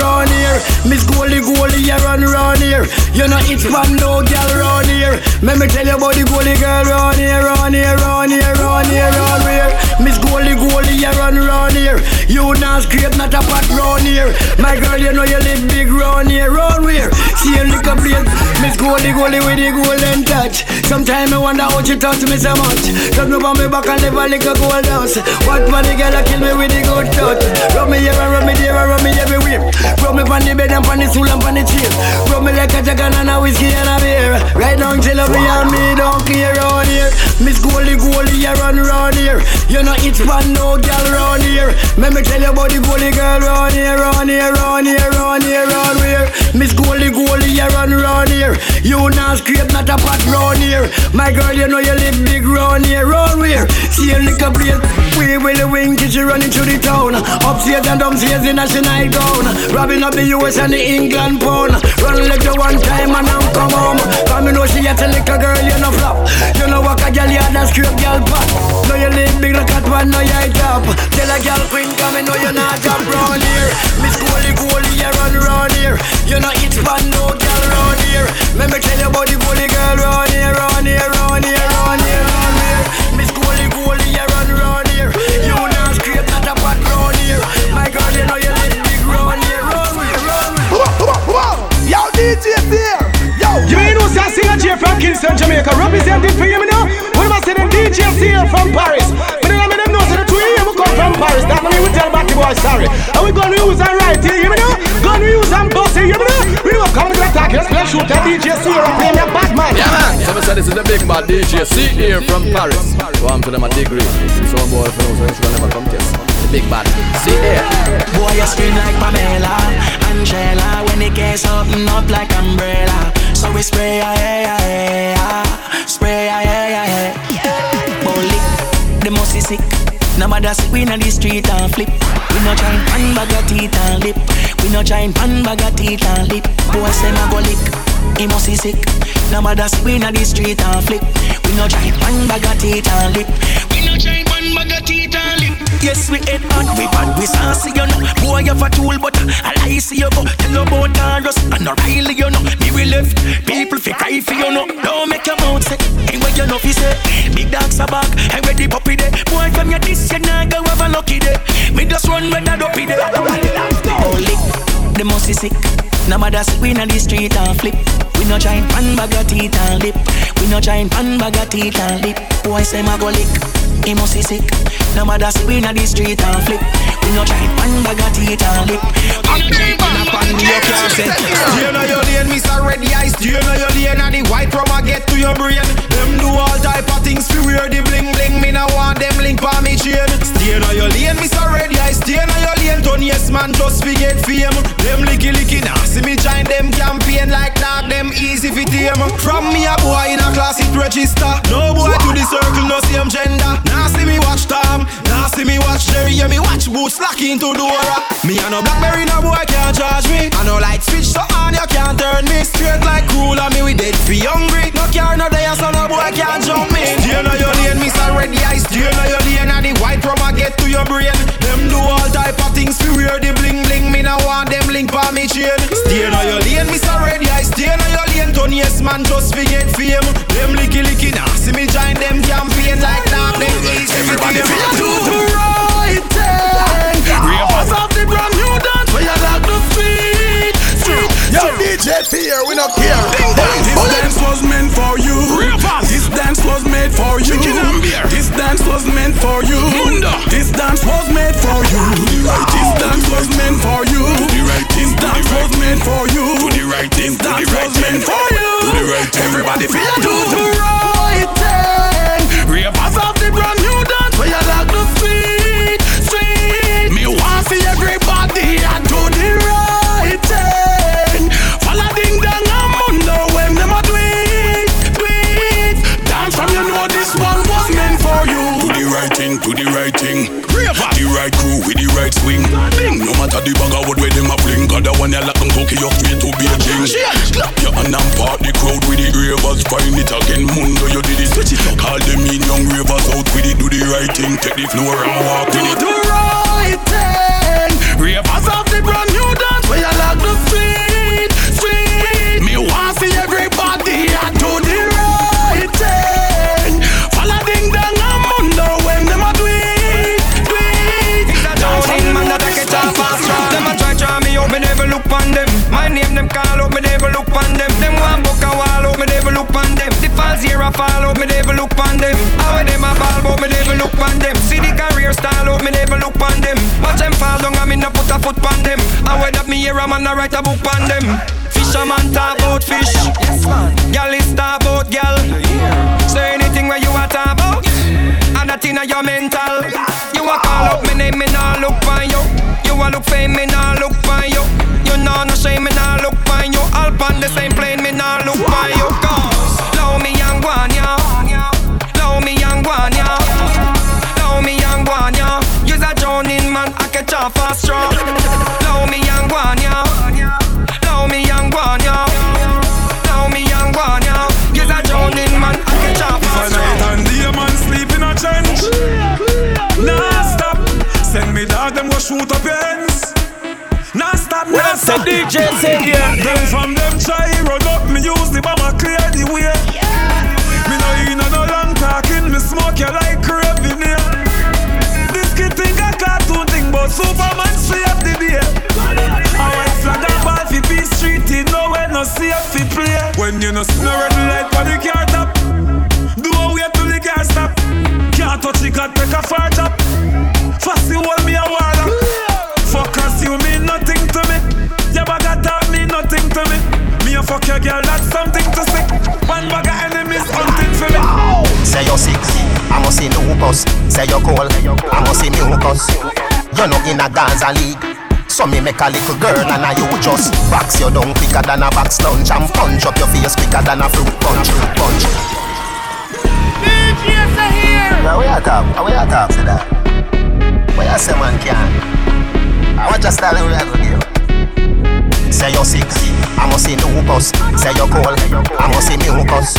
round here. Miss Goalie Goalie you run round here. You know it's man no girl round here. Let me tell you about the Goalie girl round here, round here, round here, round here, round here. Miss Goalie Goalie you run round here. You not scrape not a pot round here. My girl you know you live big round here, round here. See a liquor plate. Miss Goalie Goalie with the golden touch. Sometimes I wonder how she touch me so much. Touch me on me back and never lick a gold dance. What man the girl kill me with the good touch. Rub me here and rub me there and rub me everywhere. Rub me on the bed and on the stool and on the chair. Rub me like a jacket and a whiskey and a beer. Right now till me and me don't care round here. Miss Goalie Goalie you run round here. You know it's man no girl round here. Let me tell you about the goalie girl round here, round here, round here, round here, round here. Miss Goalie Goalie, you run round here. You now scrape, not a pot round here. My girl, you know you live big round here, round here. See a liquor place, we will wing, she running through the town. Upstairs and downstairs in a she nightgown. Robbing up the US and the England pound. Run like the one time and now come home. Cause me know she a liquor girl, you no flop. You know what a girl, you had a scrape girl pop. Know you live big like a twin, know you top. Tell a girl queen, come and know you not drop round here. Miss Goalie Goalie, you run round here. You know it's fun, no girl round here. Let me tell you about the goalie girl round here, round here, round here, round here, Kingston, Jamaica. Representing for you, me now. What am I saying? DJ here from Paris. But then I mean them know say the two of we come from Paris. That mean we tell Batty Boy sorry. And we gonna use and right here, you know. Gonna use and bust here, you know. We gonna come to the attack. Let's play shoot that DJ here and play me a bad man. Yeah, man. So I said this is the big bad DJ C-Air from Paris. One to them a degree. Some boy from us, you should never come test. The big bad C-Air. Boy, you scream like Pamela, Angela When it gets something up like umbrella So we spray, yeah, yeah, yeah, yeah. Spray, yeah, yeah, yeah, yeah. Bully, the most is sick. No matter see we in the street and flip. We no try and pan bag of teeth and lip. We no try and pan bag of teeth and lip. Boy say my go lick he must be sick. No matter see we in the street and flip. We no try and bag of teeth and lip. We no try and bag of teeth and lip. Yes, we head on, we bad, we saucy, you know. Boy, you have a tool, but I lie, see you go. Tell about Taurus and O'Reilly, you know. Me we left, people fi cry for you know. Don't make your mouth say, ain't what you know fi say? Big dogs are back, and ready puppy day. Boy, from your this, you nah go have a lucky day. Me just run with that dopey day the most is sick no matter see we in the street and flip We no try pan bag of teeth and lip We no try pan bag of teeth and lip Boy say my go lick he must be sick. No matter see we in the street and flip. We no try pan bag of teeth and lip. I'm pan pan you can't say. Stay on your lane, Mr. Ready Eyes. Stay on your lane, and the white rum a get to your brain. Them do all type of things fi wear the bling bling. Me no want them link for me chain. Stay on your lane, Mr. Ready Eyes. Stay on your lane, Tony yes man just fi get fame. Them licky licky now, see me join them campaign like that. Them easy fi tame. From me a boy in a class it register. No boy to the circle, no same gender. Now see me watch Tom, now see me watch Jerry, yeah me watch boots lock into Dora. Me and no Blackberry, no boy can't charge me. I no light switch so on, you can't turn me straight like cool. And me we dead fi hungry. No car no day, so no boy can't jump me. Stay on your lane, Miss Ready Eyes. Stay on your lane, and the white a get to your brain. Them do all type of things fi wear the bling bling. Me no want them link for me chain. Stay on your lane, Miss Eyes. Stay on your lane, Tony yes man just fi get fame. Them licky licky now, see me join them campaign like that. Them Everybody feel the right DJ here, we not care. This dance was meant for you. This dance was made for you. This dance was meant for you. This dance was made for you. This dance was meant for you. This dance was meant for you. This dance was meant for you. Everybody feel do No matter the bag of wood where them a fling. The one you like them cookie you straight to Beijing. Clap your hand and part the crowd with the ravers. Find it again, mundo you did it. Switch it up. Call them in young ravers out with it. Do the right thing, take the floor and walk with it. Do the right fall down and me no put a foot on them. I wear that me hear a man a write a book on them. Fisherman talk about fish. Yes, man. Girl is talk about girl. Say anything where you a talk about, and that inna your mental. You a call up me name, me nah look for you. You a look fame me, nah look for you. You nah no shame, me nah look for you. All on the same plane, me nah look for you. DJ say yeah. Then from them try run up, me use the bomber clear the way. Me no in no long talking, me smoke you like craving here. This kid think a cartoon thing, but Superman save the day. A white flag and ball fi be street, it nowhere no safe fi play. When you no see no red light for the car top, do a wait till the car stop. Can't touch it, can't take a far see new bus. Say you're cold, I must see new bus. You're not in a Gaza league. So me make a little girl and I you just box your down quicker than a box lunch and punch up your face quicker than a fruit punch, punch. DJs are here. Now we are talk, we are talk to that. What you say man can? I want just tell you are gonna give. Say you're sick, I must see new bus. Say you're cold, I must see mucus.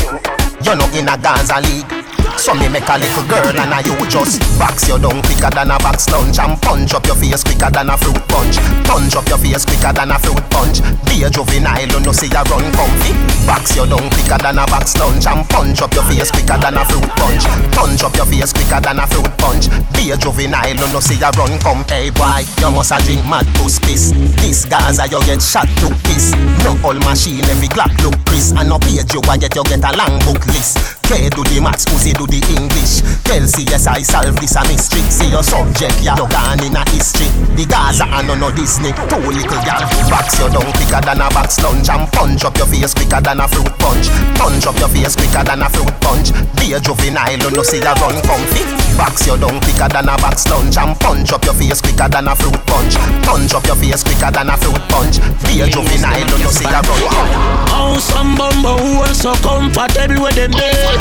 You're not in a Gaza league. So me make a little girl and I you just box your down quicker than a box lunch and punch up your face quicker than a fruit punch. Punch up your face quicker than a fruit punch. Be a juvenile, you know see you run comfy. Box your down quicker than a box lunch and punch up your face quicker than a fruit punch. Punch up your face quicker than a fruit punch. Be a juvenile, you know see you run come. Hey boy, you must a drink mad puss piss. This Gaza you get shot to piss. No old machine, every Glock look Chris. And no page you a get, you get a long book list. K do the maths, Uzi do the English. Tell CSI solve this a mystery. See your subject, ya you gone in a history. The Gaza and no no Disney. Two little gal box you down quicker than a box lunch and punch up your face quicker than a fruit punch. Punch up your face quicker than a fruit punch. Be a juvenile, you see ya run comfy. Box you down quicker than a box lunch and punch up your face quicker than a fruit punch. Punch up your face quicker than a fruit punch. Be a juvenile, you see ya run comfy. Oh, some bumbo who are so comfortable with them there.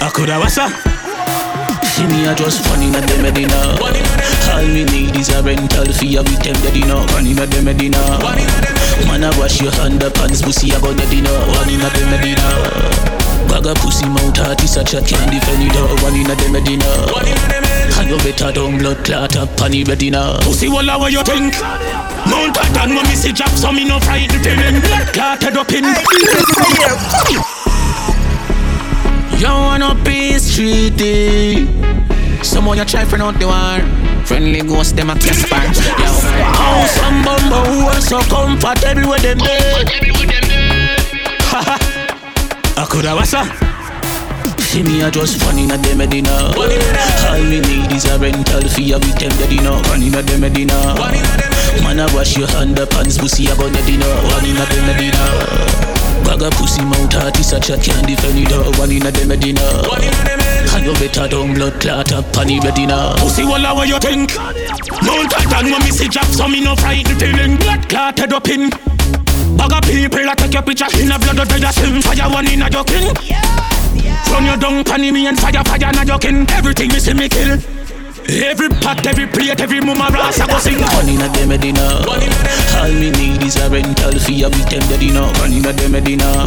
I could have what's up? See me, I just funny na the Medina. All we need is a rental fee, we them the dinner. One in the Medina. Man, I wash your hand up, pants pussy, I got the dinner. One in the Medina. Bag a pussy mouth, heart is a chat, can't defend it. uh, One in the Medina. And you better don't blood clot up, on the Medina. Pussy, what what you think? Mount a done when me see drop, so me no frightened feeling. Blood clotted up in. You wanna be streety Someone you try friend out the war Friendly ghost them a Casper Yo How some bumbo who are so comfortable with them dead I coulda what's up? See me a just funny na the Medina All me need is a rental fee a week them the dinner. One in a the Medina Man a wash your hand up pants pussy a go the dinner. One in a the Medina Bag a pussy mouth heart is a chat can't defend it uh, One in a the Medina And you better don't blood clot up on the Medina Pussy walla what you think? Mount a done when me see drop so me no frightened feeling Blood clotted up in Bag of people that take your picture. In a blood of the sim Fire one in a joking. Run your down panny me and fire fire na joking. Everything me see me kill. Every pot, every plate, every mama ras I go sing. One in a the Medina All me need is a rental fee a week them the dinner. One in a the Medina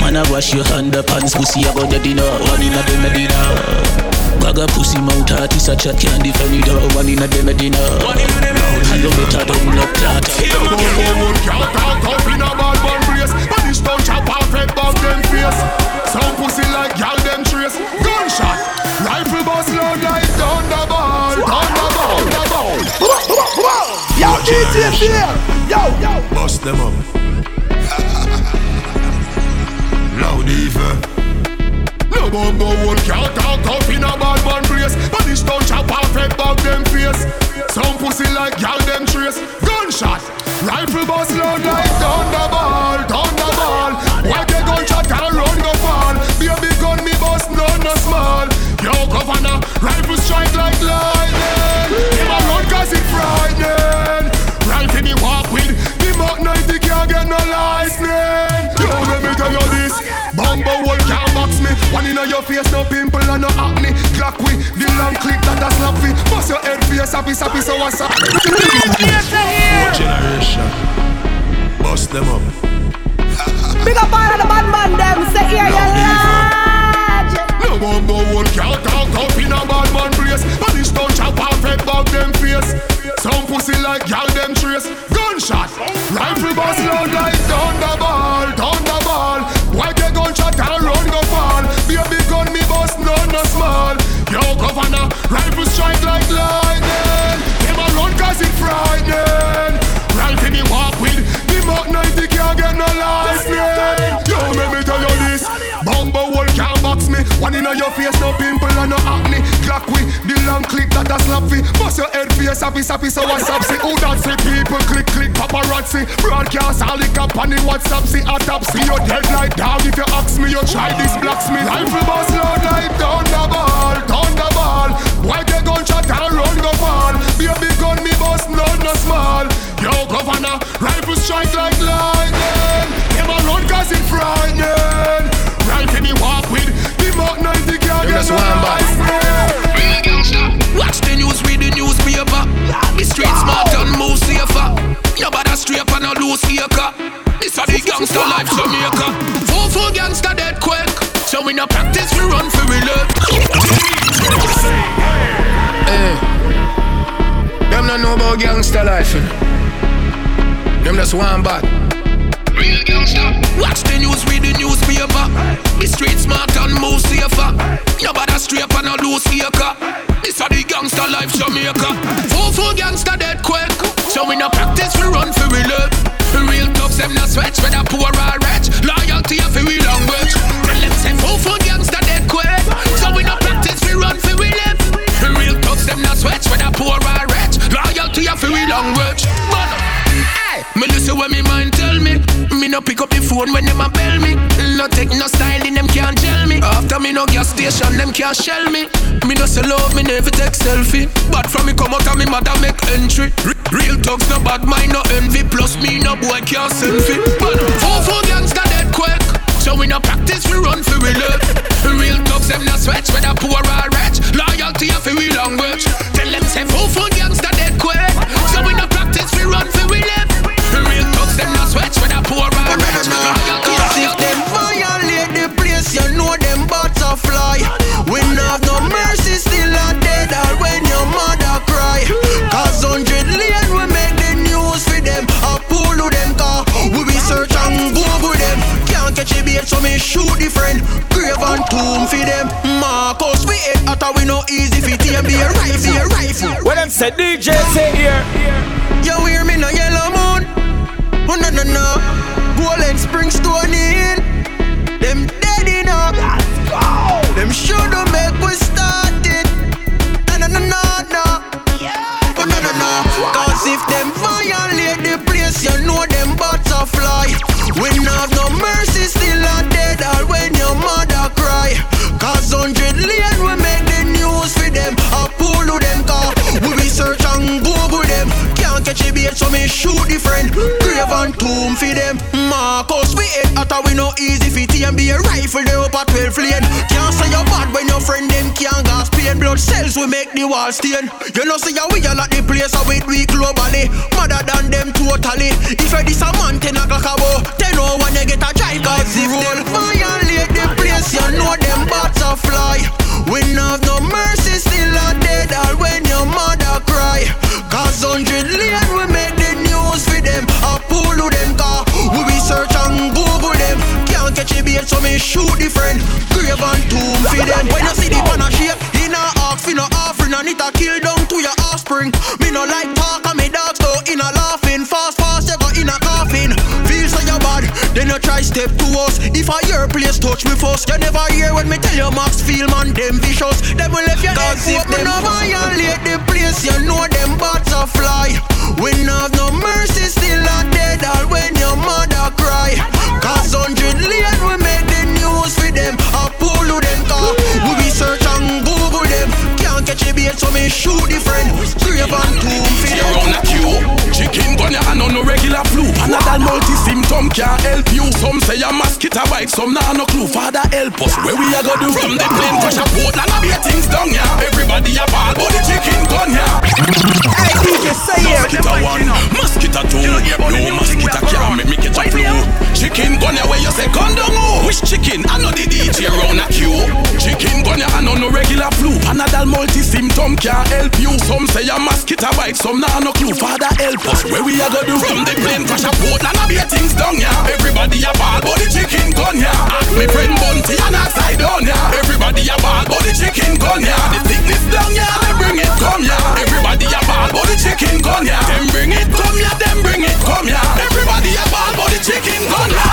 Man I wash your hand up pants pussy I go the dinner. One in a the Medina Bag a pussy mouth heart is a chat can't defend it uh, One in a the Medina And you better don't look clot Can't talk up in a bad man brace But this don't chop off head above them face Some pussy like gal them trace Gunshot Rifle bust loud like thunderball Thunderball Thunderball Yo, DJ here. Yo, yo. Bust them up Loud even No bumbo one can't talk up in a bad man But this don't chop off head above them face. Some pussy like gal them trace. Gunshot. Rifle bust loud like thunderball Thunderball. Why they gunshot and run go fall? Baby gun me bust none no small. Yo governor Rifle strike like lightning. Him a run cause it frightening. Rifle me walk me. One in your face no pimple and no acne. Clock with the long clip that a slap fit Bust your head face happy happy so what's up? What generation Bust them up. Big up all of the bad man them. Say here you large No bumbo wall can't talk up in a bad man place. But this don't chop off head above them face. Some pussy like y'all them trace. Gunshot, rifle bust loud like thunderball, thunderball. Me. Your face, no pimple and no acne. Clock we, the long click that a slap fi. Bust your head face, happy sappy, so what's up? See who that say people click click paparazzi. Broadcast all the on the WhatsApp, see autopsy. You dead like dog if you ask me. You try this blocks me. Rifle bust loud like thunderball, thunderball. Why the gunshot and run go fall? Baby gun me bust none no small. Yo governor, rifle strike like lightning. A run cause it frightening. Right in me walk the Mach 90 can't get no license. Real gangster. Watch the news, read the newspaper. Be street smart and move safer. Better straight and no loose acre. This a the gangster life Jamaica. Four four gangster dead quick. So we no practice, we run for we live. Hey. Them no know about gangster life. Them just one bad. Real gangster. Watch the news, read the newspaper. Be street smart and move safer. You better straight and no loose acre. This a the gangster life Jamaica. Four four gangster dead quick. So we no practice, we run for we live. Real thugs them no sweat, whether poor or rich. Loyalty a we language. Tell them say four four gangster dead quick. So we no practice, we run for we live. Real thugs them no sweat, whether poor or rich. Loyalty a we language. But hey, me listen when me mind tell me. Me no pick up the phone when them a bell me. No take no style in them can't tell me. After me no gas station, them can't shell me. Me no say love, me never take selfie. But from me come out and me mother make entry. Re- Real talks no bad mind, no envy. Plus me no boy can't selfie. But four four gangster dead quick. So we no practice, we run for we live. Real talks them no sweat, whether poor or rich. Loyalty fi we language. Tell them say four four gangster dead quick. So we no practice, we run for so me shoot the friend. Grave and tomb for them. Marcus, we hate after we no easy fit here. Be a rifle, a rifle. When them say DJ say here. You hear me no yellow moon? Oh no no no. Golden spring stone in. Them dead enough. Let's go. Them shoulda make we start it. No no no no no. Oh no no no. Cause if them violate the place, you know them butterfly. We not have no mercy, A bait, so me shoot the friend. Grave and tomb for them. Marcus, we hate after we no easy fit and be a rifle they up at 12 lane. Can't say you're bad when your friend them can't gas pain. Blood cells we make the wall stain. You know say we are like the place of it we globally. Mother than them totally. If you this a man ten o'clock about, ten oh when you get a drive Cause if them violate the place, you know them butterfly. We no have no mercy, still a offspring. Me no like talk, and me dogs go in a laughing. Fast, fast, you go in a coffin. Feel so you bad, then you try step to us. If I hear place touch me first, you never hear when me tell you Max feel man them vicious. Them will left your head if them no violate the place, you know them butterfly. We have no mercy, still a dead or when your mother cry. Cause hundred lane we make the news for them. A pull to so me shoot the friend. Grave and tomb for You run a queue Chikungunya and no regular flu. Another multi-symptom can't help you. Some say a mosquito bite, some nah no clue. Father help us, where we a go do? From the plane crash a Portland, I be things down ya Everybody a ball, but the chicken gun here. Mosquito one, mosquito two No mosquito can't make me catch a flu Chikungunya where you say gun down oh Which chicken? I know the DJ round a queue Chikungunya and on no regular flu Panadol multi-symptom can't help you. Some say a mosquito bite, some nah no clue. Father help us, where we a go do? From the plane crash a Portland, I be things done ya. Everybody a ball, but the chikungunya. Ask me friend Bunty and outside on ya. Everybody a ball, but the chikungunya. The thickness down ya, then bring it come ya. Everybody a ball, but the chikungunya. Then bring it come ya, then bring it come ya. Everybody a ball, but the chikungunya.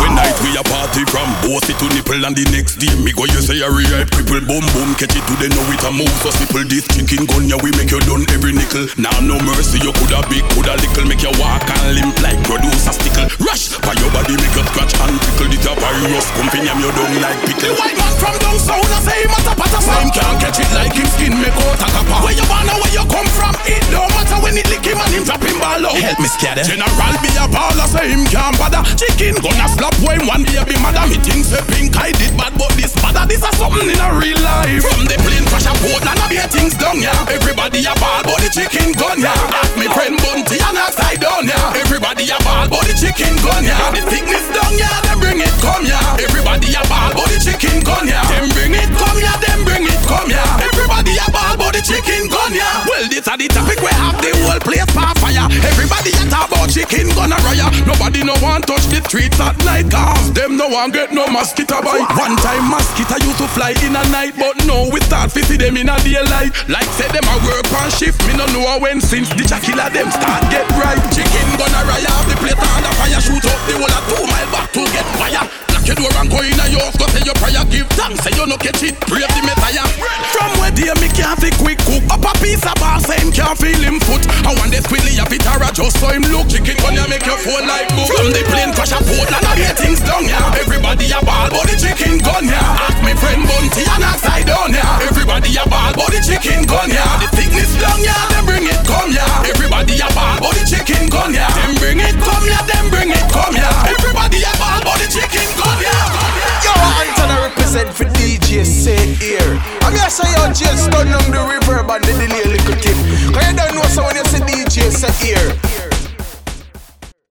When night we a party from bossy to nipple and the next day me go you say a real cripple boom boom catch it to the know it a move so simple this chikungunya we make you done every nickel now no mercy you coulda big coulda little make you walk and limp like produce a rush by your body make you scratch and tickle it a virus fin yam you down like pickle The white man from down south a say him a tapa tapa. Say can't catch it like him skin make out a copper. Where you born and where you come from, it don't matter when it lick him and him drop him ball out. Help me scatter. General be a baller, say him can't bother. Chicken gonna slap when one baby mother. Me think say pink I did bad, but this bother. This is something in a real life. From the plane crash a Portland, I be things done ya. Everybody a ball, but the chikungunya. Ask me friend Bunty and outside down ya. Everybody a ball, but the chicken gun ya. The thickness done ya, then bring it come ya. Everybody a ball, but the chikungunya. Then bring it come ya, then bring it come ya. Everybody a ball, but the chikungunya. Well, this a the topic we have the whole place on fire. Everybody a talk about chicken gun a riot. Nobody no want touch the streets at night, cause them no want get no mosquito bite. One time mosquito used to fly in a night, but now we start to see them in a daylight. Like say them a work on shift, me no know when since the killer them start get right. Chicken gun a riot, the plate on the fire, shoot up the whole of two mile back to get fire. Lock your door and go in your house, go say your prayer, give thanks, say you no catch it, pray the messiah. From where day me can't fi quick cook up a piece of bar, him can't feel him foot. I want this squilly a a just so him look. Chikungunya make you fall like book. From the plane crash a Portland, I get things done ya. Everybody a ball, but the chikungunya. Ask me friend Bunty and outside down ya. Everybody a ball, but the chikungunya. The thickness down ya, then bring it come ya. Everybody a ball, but the chikungunya. Then bring it come ya, then bring it come ya. Everybody a ball, but the chicken gun. Yo, Anton, I represent for DJ C-Air. I'm here say your just turn on the reverb and the delay, little kid. Cause you don't know so when you say DJ Saint Ear.